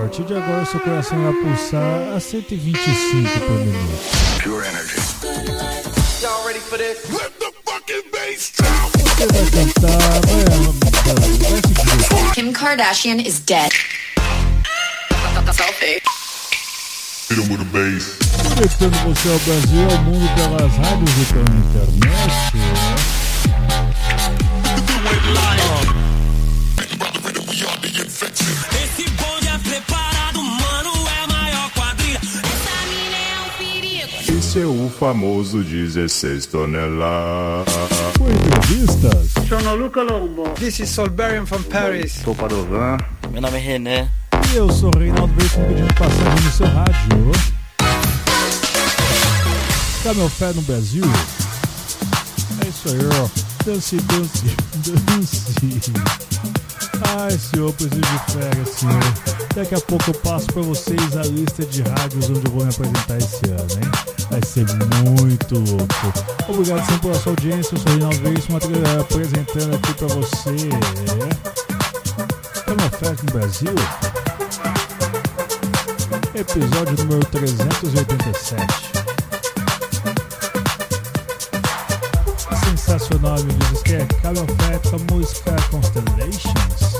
partir de agora seu coração vai pulsar a 125 por minuto. Pure energy. Y'all ready for this? Let the fucking bass drop. Você vai cantar, vai, vai, vai. Kim Kardashian is dead. Selfie. Hit 'em with a bass. Conectando você ao Brasil e ao mundo pelas rádios e pela internet. Famoso 16 toneladas. Com entrevistas, Sono Luca Lombo. This is Solberian from Paris. Sou Padovan. Meu nome é René. e eu sou o Reinaldo Veríssimo pedindo passagem no seu rádio. Camel Fé no Brasil. É isso aí, ó. Dance, dance, dance. Ai, senhor, preciso de férias, senhor. Daqui a pouco eu passo pra vocês a lista de rádios onde eu vou me apresentar esse ano, hein? Vai ser muito louco. Obrigado sempre pela sua audiência. Eu sou Reinaldo Veríssimo apresentando aqui pra você. Camel Fé no Brasil. Episódio número 387. Sensacional, amigos. Que é a música Constellations.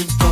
coming from.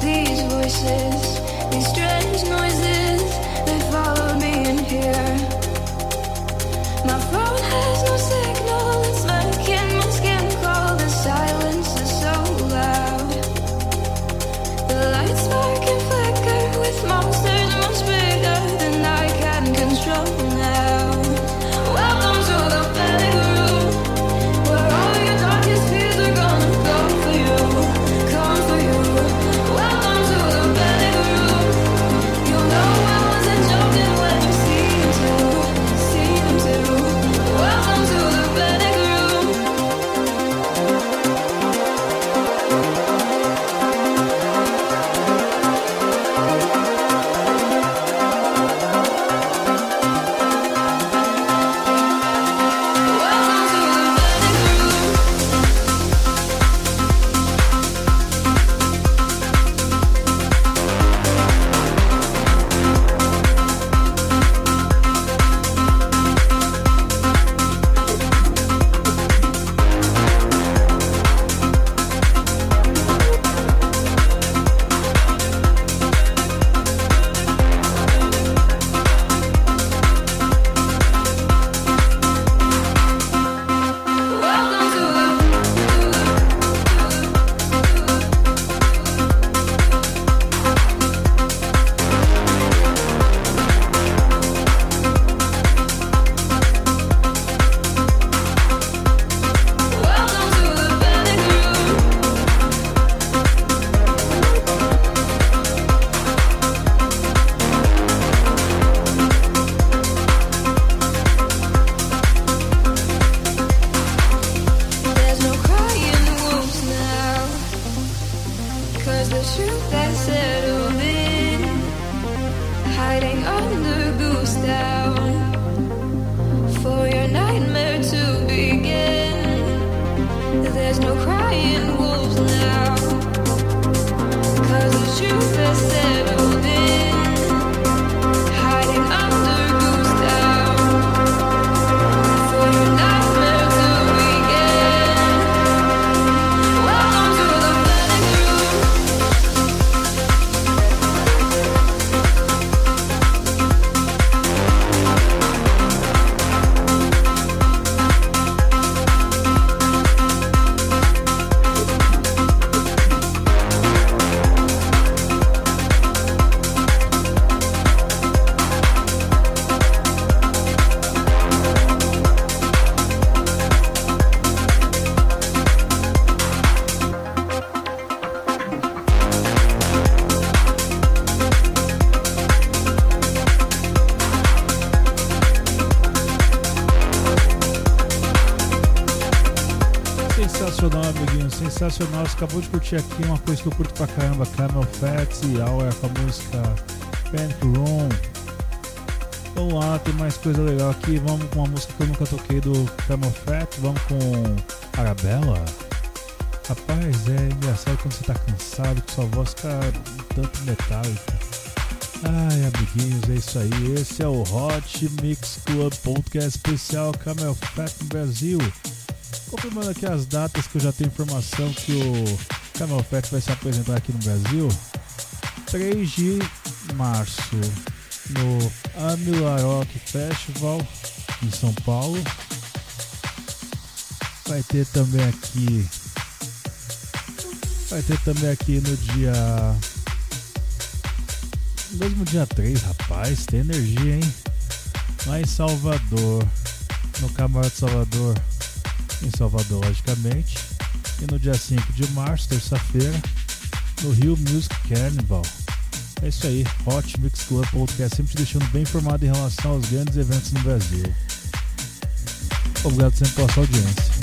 these voices, these strange noises. Sensacional. Você acabou de curtir aqui uma coisa que eu curto pra caramba: Camel Fats e Hour com a música Panic Room. Vamos lá, tem mais coisa legal aqui. Vamos com uma música que eu nunca toquei do Camel Fat. Vamos com Arabella. Rapaz, é engraçado quando você tá cansado, que sua voz fica um tanto metálica. Ai, amiguinhos, é isso aí. Esse é o Hot Mix Club Podcast especial Camel Fat no Brasil. Confirmando aqui as datas que eu já tenho informação que o Camel Fat vai se apresentar aqui no Brasil. 3 de março no Amila Rock Festival em São Paulo. Vai ter também aqui. Vai ter também aqui no dia. Mesmo dia 3, rapaz, tem energia, hein? Lá em Salvador, no Camarote Salvador, em Salvador, logicamente. E no dia 5 de março, terça-feira, no Rio Music Carnival. É isso aí, Hot Mix Club Podcast, sempre te deixando bem informado em relação aos grandes eventos no Brasil. Obrigado sempre pela sua audiência.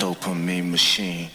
Dopamine machine.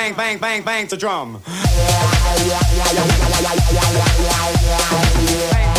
Bang bang bang bang the drum. Bang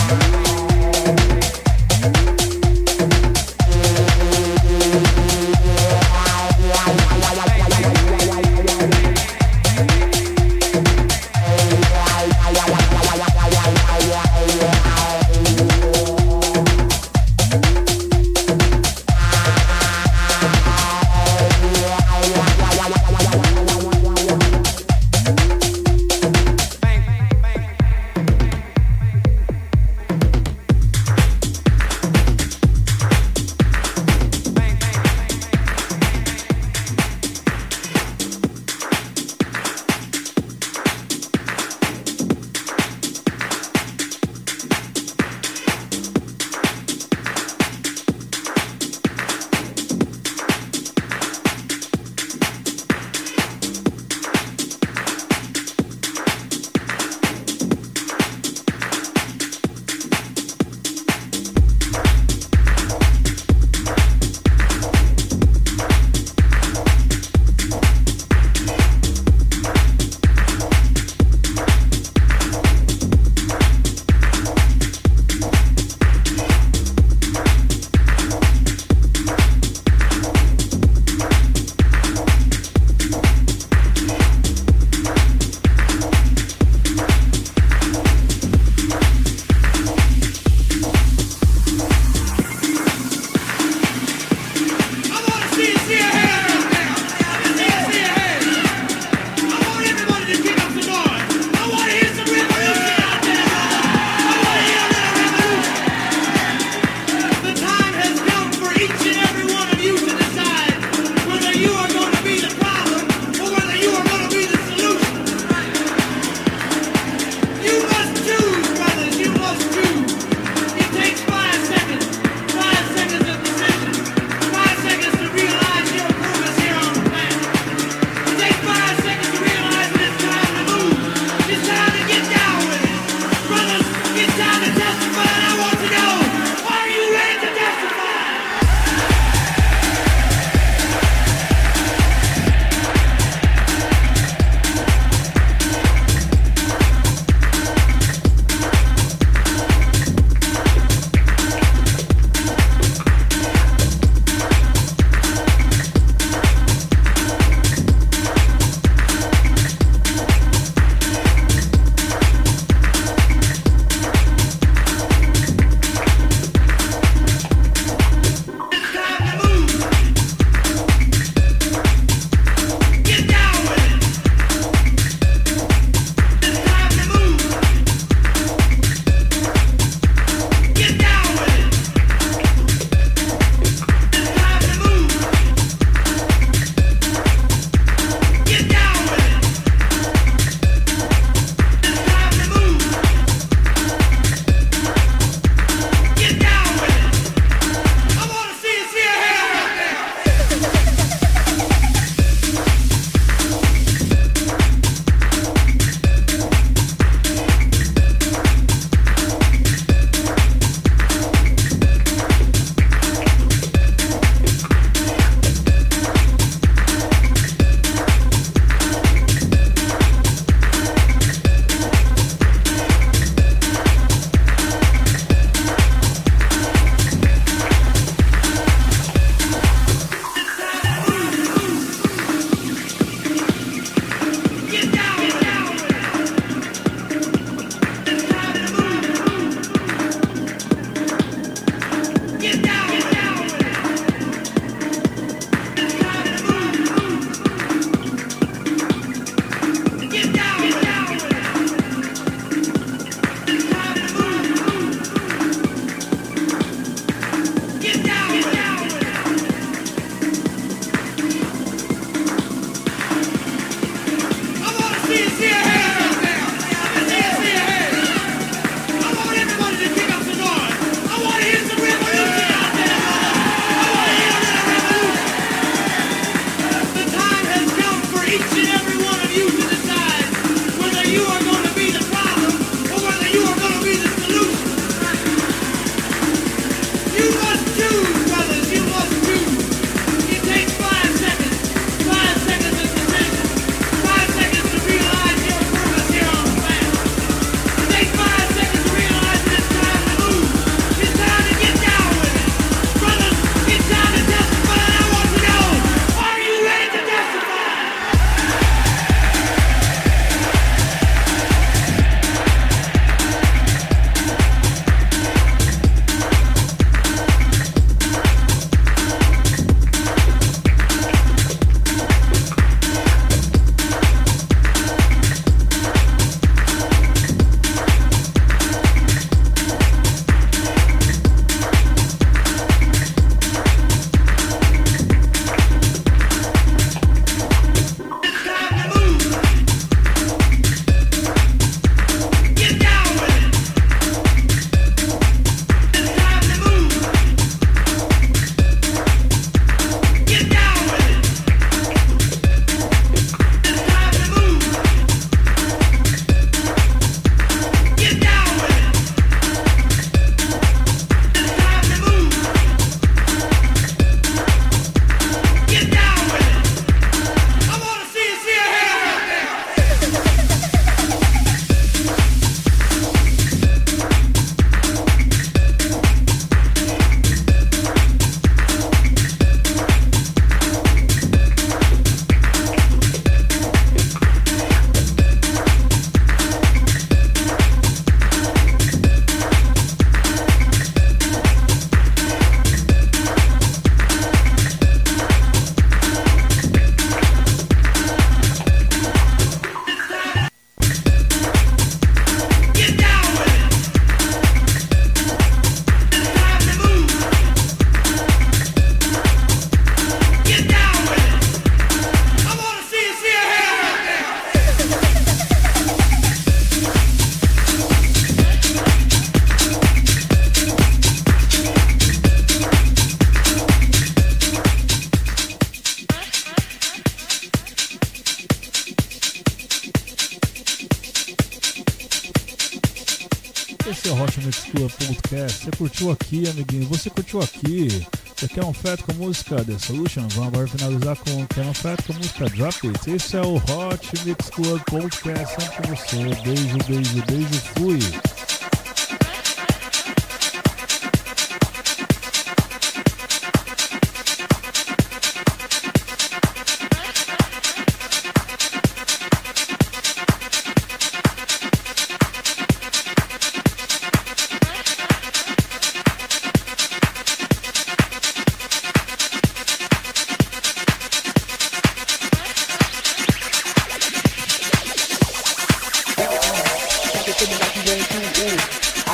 Podcast. Você curtiu aqui, amiguinho? Você curtiu aqui? Você quer um feto com música The Solution? Vamos agora finalizar com quer um feto com a música Drop It. Esse é o Hot Mix Club Podcast. Sempre com você. Beijo, beijo, beijo. Fui.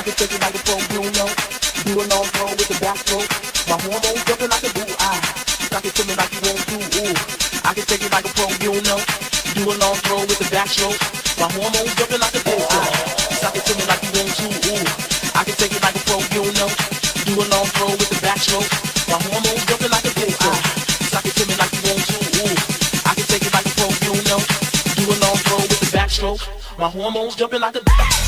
can take it like a pro, you know. Do a long throw with the backstroke. My hormones jumping like a boo Ah, Stop it to me like you want to, ooh. I can take it like a pro, you know. Do a long throw with the backstroke. My hormones jumping like a boo Ah, Stop it to me like you want to, ooh. I can take it like a pro, you know. Do a long throw with the backstroke. My hormones jumping like a boo eye. Stop it to me like you want to, ooh. I can take it like a pro, you know. Do a long throw with the backstroke. My hormones jumping like a